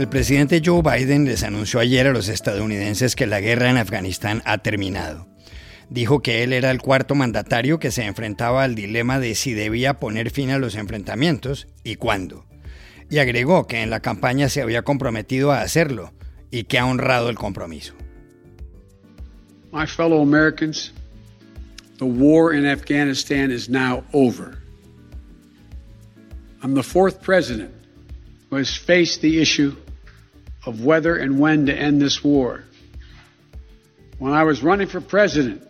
El presidente Joe Biden les anunció ayer a los estadounidenses que la guerra en Afganistán ha terminado. Dijo que él era el cuarto mandatario que se enfrentaba al dilema de si debía poner fin a los enfrentamientos y cuándo. Y agregó que en la campaña se había comprometido a hacerlo y que ha honrado el compromiso. My fellow Americans, the war in Afghanistan is now over. I'm the fourth president who has faced the issue of whether and when to end this war. When I was running for president,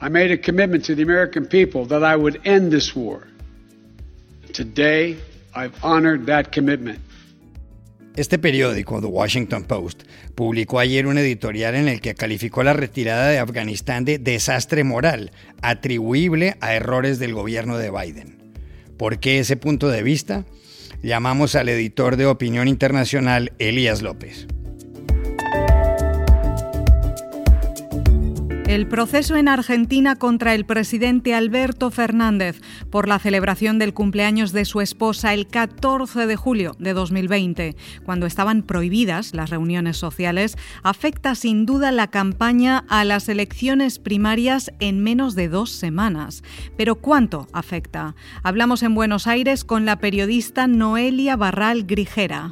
I made a commitment to the American people that I would end this war. Today, I've honored that commitment. Este periódico, The Washington Post, publicó ayer un editorial en el que calificó la retirada de Afganistán de desastre moral, atribuible a errores del gobierno de Biden. ¿Por qué ese punto de vista? Llamamos al editor de Opinión Internacional, Elías López. El proceso en Argentina contra el presidente Alberto Fernández por la celebración del cumpleaños de su esposa el 14 de julio de 2020, cuando estaban prohibidas las reuniones sociales, afecta sin duda la campaña a las elecciones primarias en menos de dos semanas. Pero ¿cuánto afecta? Hablamos en Buenos Aires con la periodista Noelia Barral Grijera.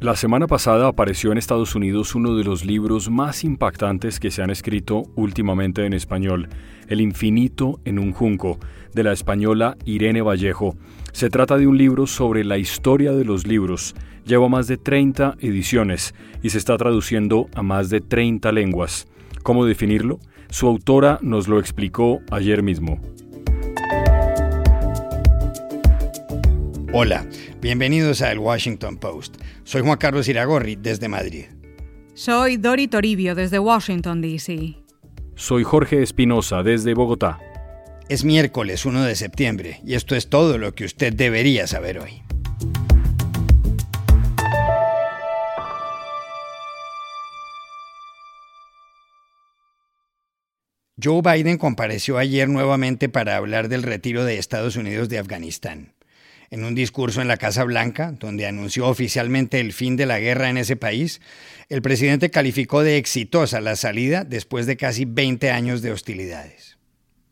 La semana pasada apareció en Estados Unidos uno de los libros más impactantes que se han escrito últimamente en español, El infinito en un junco, de la española Irene Vallejo. Se trata de un libro sobre la historia de los libros. Lleva más de 30 ediciones y se está traduciendo a más de 30 lenguas. ¿Cómo definirlo? Su autora nos lo explicó ayer mismo. Hola, bienvenidos a El Washington Post. Soy Juan Carlos Iragorri desde Madrid. Soy Dori Toribio desde Washington, D.C. Soy Jorge Espinosa desde Bogotá. Es miércoles 1 de septiembre y esto es todo lo que usted debería saber hoy. Joe Biden compareció ayer nuevamente para hablar del retiro de Estados Unidos de Afganistán en un discurso en la Casa Blanca, donde anunció oficialmente el fin de la guerra en ese país, el presidente calificó de exitosa la salida después de casi 20 años de hostilidades.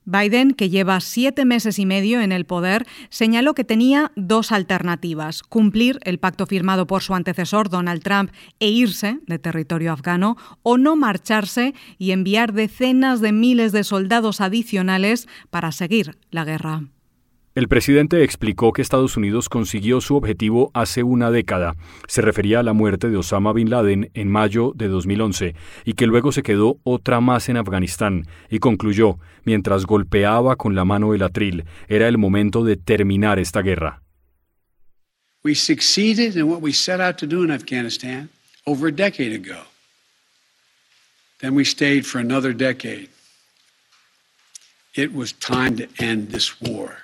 Biden, que lleva siete meses y medio en el poder, señaló que tenía dos alternativas, cumplir el pacto firmado por su antecesor Donald Trump e irse de territorio afgano o no marcharse y enviar decenas de miles de soldados adicionales para seguir la guerra. El presidente explicó que Estados Unidos consiguió su objetivo hace una década. Se refería a la muerte de Osama Bin Laden en mayo de 2011 y que luego se quedó otra más en Afganistán y concluyó, mientras golpeaba con la mano el atril, era el momento de terminar esta guerra. We succeeded in what we set out to do in Afghanistan over a decade ago. Then we stayed for another decade. It was time to end this war.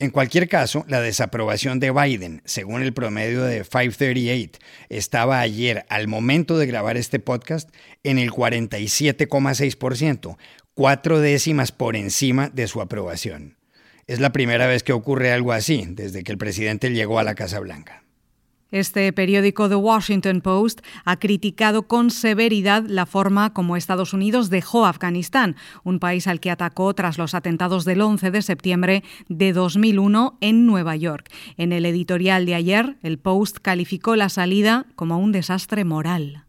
En cualquier caso, la desaprobación de Biden, según el promedio de 538, estaba ayer, al momento de grabar este podcast, en el 47,6%, cuatro décimas por encima de su aprobación. Es la primera vez que ocurre algo así desde que el presidente llegó a la Casa Blanca. Este periódico The Washington Post ha criticado con severidad la forma como Estados Unidos dejó Afganistán, un país al que atacó tras los atentados del 11 de septiembre de 2001 en Nueva York. En el editorial de ayer, el Post calificó la salida como un desastre moral.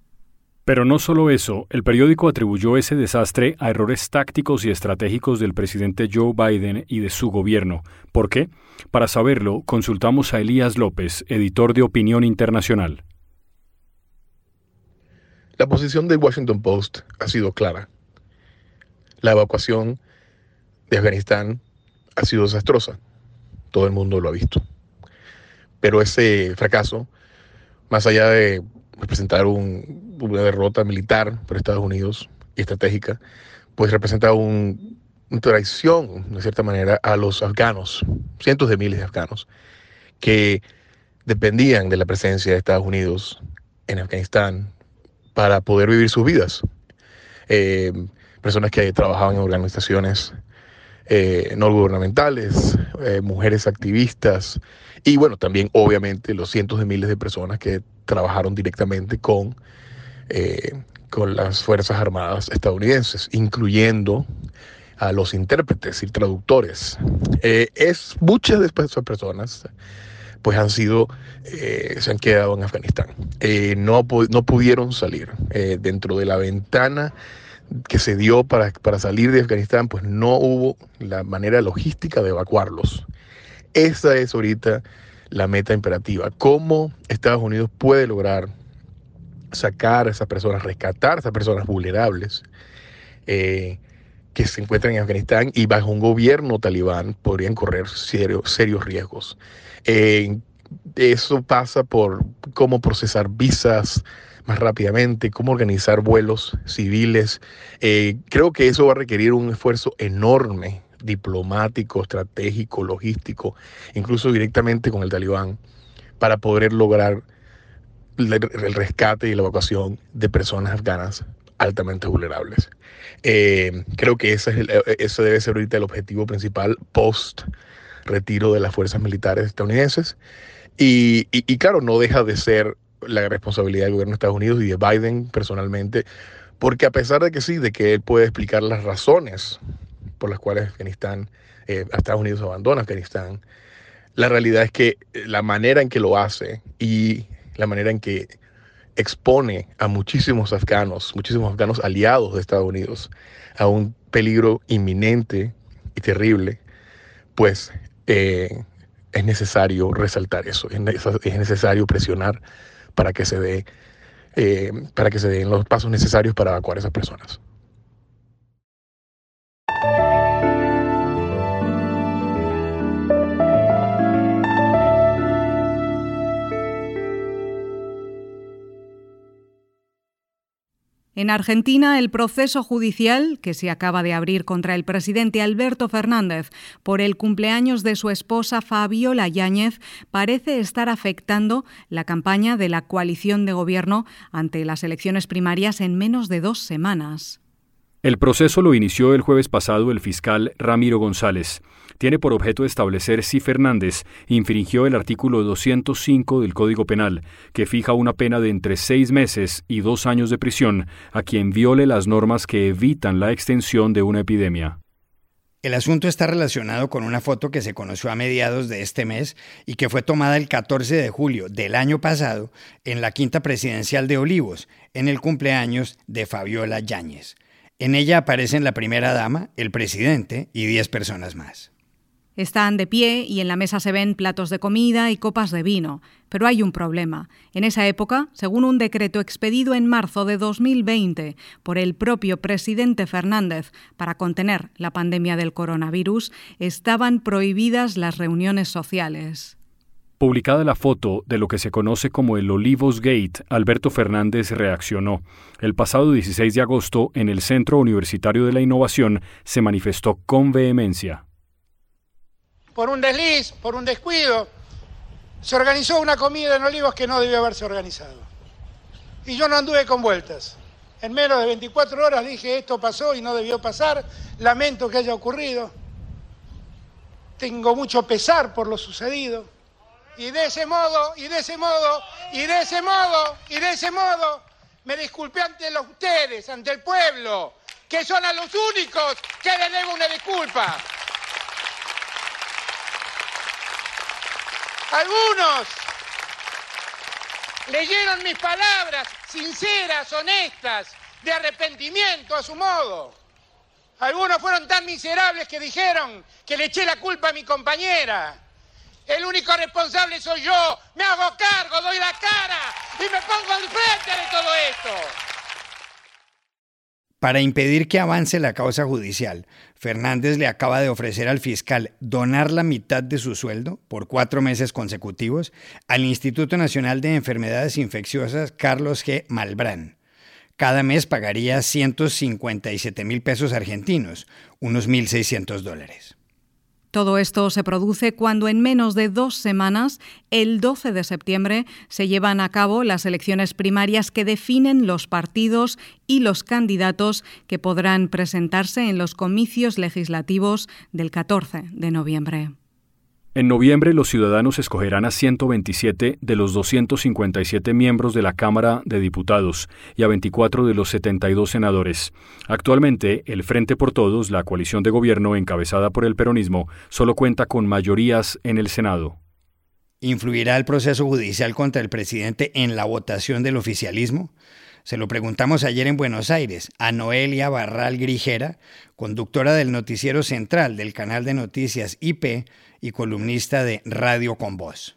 Pero no solo eso, el periódico atribuyó ese desastre a errores tácticos y estratégicos del presidente Joe Biden y de su gobierno. ¿Por qué? Para saberlo, consultamos a Elías López, editor de Opinión Internacional. La posición del Washington Post ha sido clara. La evacuación de Afganistán ha sido desastrosa. Todo el mundo lo ha visto. Pero ese fracaso, más allá de representar una derrota militar para Estados Unidos y estratégica, pues representa un, una traición, de cierta manera, a los afganos, cientos de miles de afganos, que dependían de la presencia de Estados Unidos en Afganistán para poder vivir sus vidas. Eh, personas que trabajaban en organizaciones eh, no gubernamentales, eh, mujeres activistas y bueno, también obviamente los cientos de miles de personas que trabajaron directamente con, eh, con las Fuerzas Armadas estadounidenses, incluyendo a los intérpretes y traductores. es muchas de esas personas pues han sido, se han quedado en Afganistán. no, no pudieron salir dentro de la ventana que se dio para, para salir de Afganistán, pues no hubo la manera logística de evacuarlos. Esa es ahorita la meta imperativa. ¿Cómo Estados Unidos puede lograr sacar a esas personas, rescatar a esas personas vulnerables eh, que se encuentran en Afganistán y bajo un gobierno talibán podrían correr serios riesgos? Eh, eso pasa por cómo procesar visas, más rápidamente, cómo organizar vuelos civiles. Eh, creo que eso va a requerir un esfuerzo enorme diplomático, estratégico, logístico, incluso directamente con el talibán, para poder lograr el rescate y la evacuación de personas afganas altamente vulnerables. Eh, creo que ese, es ese debe ser ahorita el objetivo principal post retiro de las fuerzas militares estadounidenses. Y, y, claro, no deja de ser la responsabilidad del gobierno de Estados Unidos y de Biden personalmente, porque a pesar de que sí, de que él puede explicar las razones por las cuales Afganistán, eh, Estados Unidos abandona Afganistán, la realidad es que la manera en que lo hace y la manera en que expone a muchísimos afganos, muchísimos afganos aliados de Estados Unidos, a un peligro inminente y terrible, pues eh, es necesario resaltar eso, es necesario presionar para que se dé eh, para que se den los pasos necesarios para evacuar a esas personas. En Argentina, el proceso judicial que se acaba de abrir contra el presidente Alberto Fernández por el cumpleaños de su esposa Fabiola Yáñez parece estar afectando la campaña de la coalición de gobierno ante las elecciones primarias en menos de dos semanas. El proceso lo inició el jueves pasado el fiscal Ramiro González tiene por objeto establecer si Fernández infringió el artículo 205 del Código Penal, que fija una pena de entre seis meses y dos años de prisión a quien viole las normas que evitan la extensión de una epidemia. El asunto está relacionado con una foto que se conoció a mediados de este mes y que fue tomada el 14 de julio del año pasado en la quinta presidencial de Olivos, en el cumpleaños de Fabiola Yáñez. En ella aparecen la primera dama, el presidente y 10 personas más. Están de pie y en la mesa se ven platos de comida y copas de vino. Pero hay un problema. En esa época, según un decreto expedido en marzo de 2020 por el propio presidente Fernández para contener la pandemia del coronavirus, estaban prohibidas las reuniones sociales. Publicada la foto de lo que se conoce como el Olivos Gate, Alberto Fernández reaccionó. El pasado 16 de agosto, en el Centro Universitario de la Innovación, se manifestó con vehemencia por un desliz, por un descuido, se organizó una comida en Olivos que no debió haberse organizado. Y yo no anduve con vueltas. En menos de 24 horas dije esto pasó y no debió pasar, lamento que haya ocurrido, tengo mucho pesar por lo sucedido. Y de ese modo, y de ese modo, y de ese modo, y de ese modo, me disculpé ante los ustedes, ante el pueblo, que son a los únicos que le debo una disculpa. Algunos leyeron mis palabras sinceras, honestas, de arrepentimiento a su modo. Algunos fueron tan miserables que dijeron que le eché la culpa a mi compañera. El único responsable soy yo. Me hago cargo, doy la cara y me pongo al frente de todo esto. Para impedir que avance la causa judicial, Fernández le acaba de ofrecer al fiscal donar la mitad de su sueldo por cuatro meses consecutivos al Instituto Nacional de Enfermedades Infecciosas Carlos G. Malbrán. Cada mes pagaría 157 mil pesos argentinos, unos 1.600 dólares. Todo esto se produce cuando en menos de dos semanas, el 12 de septiembre, se llevan a cabo las elecciones primarias que definen los partidos y los candidatos que podrán presentarse en los comicios legislativos del 14 de noviembre. En noviembre los ciudadanos escogerán a 127 de los 257 miembros de la Cámara de Diputados y a 24 de los 72 senadores. Actualmente, el Frente por Todos, la coalición de gobierno encabezada por el peronismo, solo cuenta con mayorías en el Senado. ¿Influirá el proceso judicial contra el presidente en la votación del oficialismo? Se lo preguntamos ayer en Buenos Aires a Noelia Barral Grijera, conductora del noticiero central del canal de noticias IP y columnista de Radio con Voz.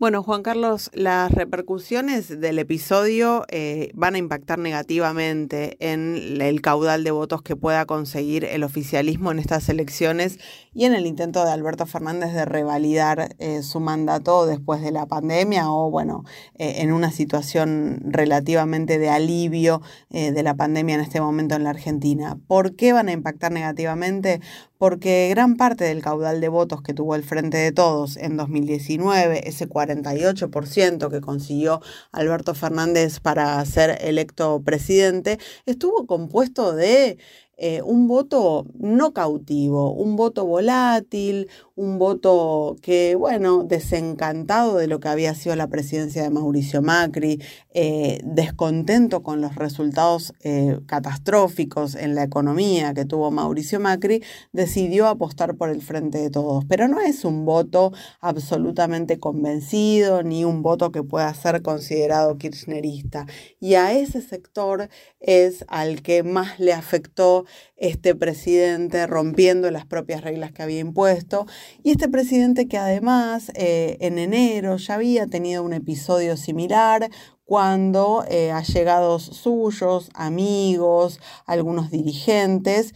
Bueno, Juan Carlos, las repercusiones del episodio eh, van a impactar negativamente en el caudal de votos que pueda conseguir el oficialismo en estas elecciones y en el intento de Alberto Fernández de revalidar eh, su mandato después de la pandemia o, bueno, eh, en una situación relativamente de alivio de la pandemia en este momento en la Argentina. ¿Por qué van a impactar negativamente? Porque gran parte del caudal de votos que tuvo el Frente de Todos en 2019, ese 48% que consiguió Alberto Fernández para ser electo presidente, estuvo compuesto de eh, un voto no cautivo, un voto volátil, un voto que, bueno, desencantado de lo que había sido la presidencia de Mauricio Macri, eh, descontento con los resultados eh, catastróficos en la economía que tuvo Mauricio Macri, decidió apostar por el Frente de Todos. Pero no es un voto absolutamente convencido ni un voto que pueda ser considerado kirchnerista. Y a ese sector es al que más le afectó este presidente rompiendo las propias reglas que había impuesto. Y este presidente que además eh, en enero ya había tenido un episodio similar cuando eh, allegados suyos, amigos, algunos dirigentes,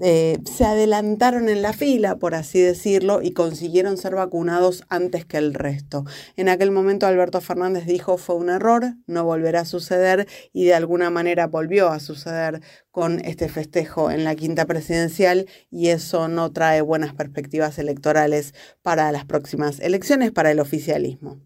eh, se adelantaron en la fila, por así decirlo, y consiguieron ser vacunados antes que el resto. En aquel momento Alberto Fernández dijo fue un error, no volverá a suceder y de alguna manera volvió a suceder con este festejo en la quinta presidencial y eso no trae buenas perspectivas electorales para las próximas elecciones, para el oficialismo.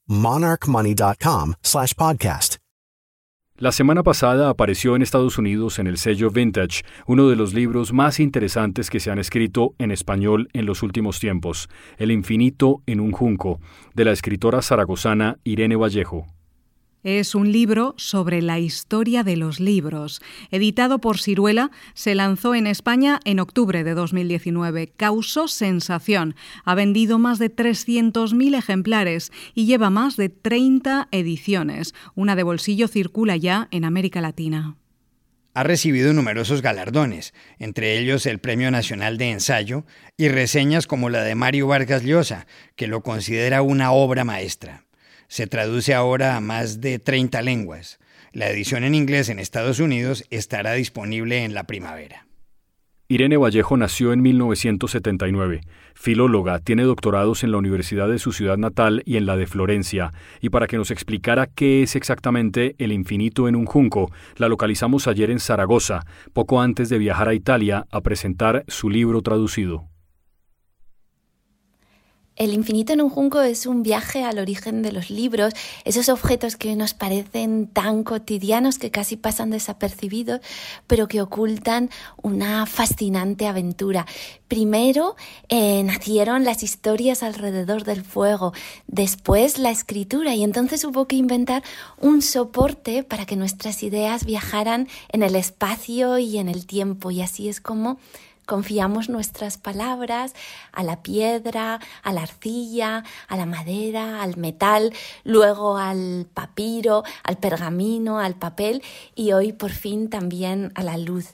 monarchmoney.com podcast. La semana pasada apareció en Estados Unidos en el sello Vintage uno de los libros más interesantes que se han escrito en español en los últimos tiempos, El infinito en un junco, de la escritora zaragozana Irene Vallejo. Es un libro sobre la historia de los libros. Editado por Ciruela, se lanzó en España en octubre de 2019. Causó sensación. Ha vendido más de 300.000 ejemplares y lleva más de 30 ediciones. Una de bolsillo circula ya en América Latina. Ha recibido numerosos galardones, entre ellos el Premio Nacional de Ensayo y reseñas como la de Mario Vargas Llosa, que lo considera una obra maestra. Se traduce ahora a más de 30 lenguas. La edición en inglés en Estados Unidos estará disponible en la primavera. Irene Vallejo nació en 1979. Filóloga, tiene doctorados en la Universidad de su ciudad natal y en la de Florencia. Y para que nos explicara qué es exactamente el infinito en un junco, la localizamos ayer en Zaragoza, poco antes de viajar a Italia a presentar su libro traducido. El infinito en un junco es un viaje al origen de los libros, esos objetos que nos parecen tan cotidianos que casi pasan desapercibidos, pero que ocultan una fascinante aventura. Primero eh, nacieron las historias alrededor del fuego, después la escritura y entonces hubo que inventar un soporte para que nuestras ideas viajaran en el espacio y en el tiempo y así es como Confiamos nuestras palabras a la piedra, a la arcilla, a la madera, al metal, luego al papiro, al pergamino, al papel y hoy por fin también a la luz.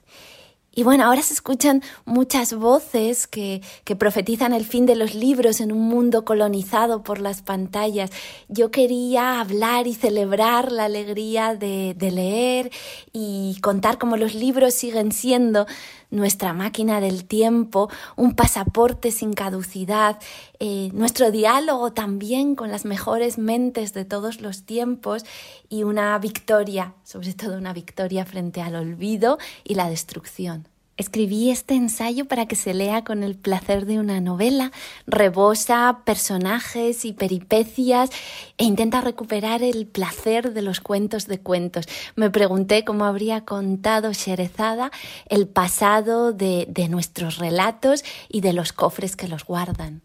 Y bueno, ahora se escuchan muchas voces que, que, profetizan el fin de los libros en un mundo colonizado por las pantallas. Yo quería hablar y celebrar la alegría de, de leer y contar cómo los libros siguen siendo nuestra máquina del tiempo, un pasaporte sin caducidad, eh, nuestro diálogo también con las mejores mentes de todos los tiempos y una victoria, sobre todo una victoria frente al olvido y la destrucción. Escribí este ensayo para que se lea con el placer de una novela, rebosa personajes y peripecias e intenta recuperar el placer de los cuentos de cuentos. Me pregunté cómo habría contado Sherezada el pasado de, de nuestros relatos y de los cofres que los guardan.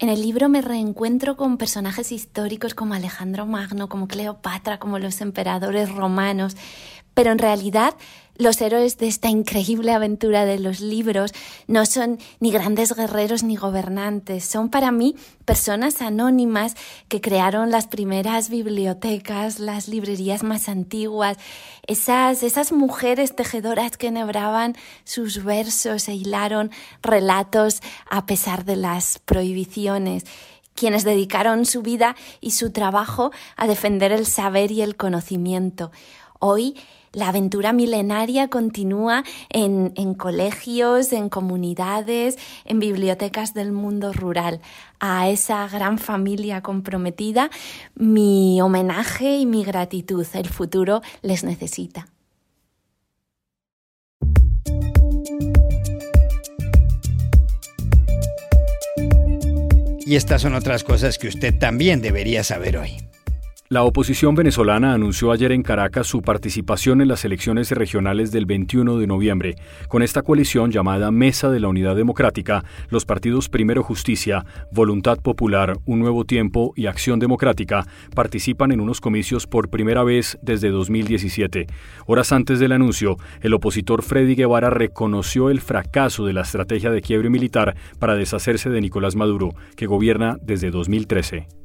En el libro me reencuentro con personajes históricos como Alejandro Magno, como Cleopatra, como los emperadores romanos, pero en realidad los héroes de esta increíble aventura de los libros no son ni grandes guerreros ni gobernantes, son para mí personas anónimas que crearon las primeras bibliotecas, las librerías más antiguas, esas, esas mujeres tejedoras que enhebraban sus versos e hilaron relatos a pesar de las prohibiciones quienes dedicaron su vida y su trabajo a defender el saber y el conocimiento. Hoy la aventura milenaria continúa en, en, colegios, en comunidades, en bibliotecas del mundo rural. A esa gran familia comprometida, mi homenaje y mi gratitud. El futuro les necesita. Y estas son otras cosas que usted también debería saber hoy. La oposición venezolana anunció ayer en Caracas su participación en las elecciones regionales del 21 de noviembre. Con esta coalición llamada Mesa de la Unidad Democrática, los partidos Primero Justicia, Voluntad Popular, Un Nuevo Tiempo y Acción Democrática participan en unos comicios por primera vez desde 2017. Horas antes del anuncio, el opositor Freddy Guevara reconoció el fracaso de la estrategia de quiebre militar para deshacerse de Nicolás Maduro, que gobierna desde 2013.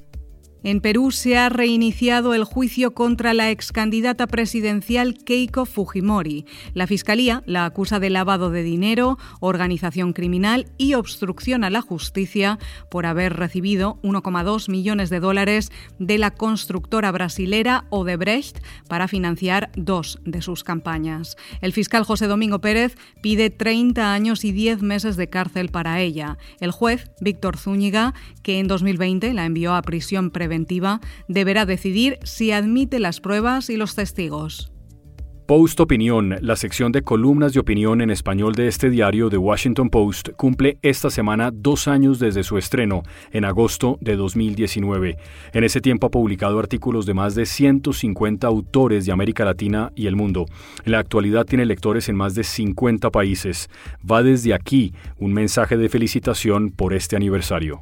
En Perú se ha reiniciado el juicio contra la ex candidata presidencial Keiko Fujimori. La Fiscalía la acusa de lavado de dinero, organización criminal y obstrucción a la justicia por haber recibido 1,2 millones de dólares de la constructora brasilera Odebrecht para financiar dos de sus campañas. El fiscal José Domingo Pérez pide 30 años y 10 meses de cárcel para ella. El juez, Víctor Zúñiga, que en 2020 la envió a prisión preventiva, deberá decidir si admite las pruebas y los testigos. Post Opinión, la sección de columnas de opinión en español de este diario The Washington Post, cumple esta semana dos años desde su estreno, en agosto de 2019. En ese tiempo ha publicado artículos de más de 150 autores de América Latina y el mundo. En la actualidad tiene lectores en más de 50 países. Va desde aquí un mensaje de felicitación por este aniversario.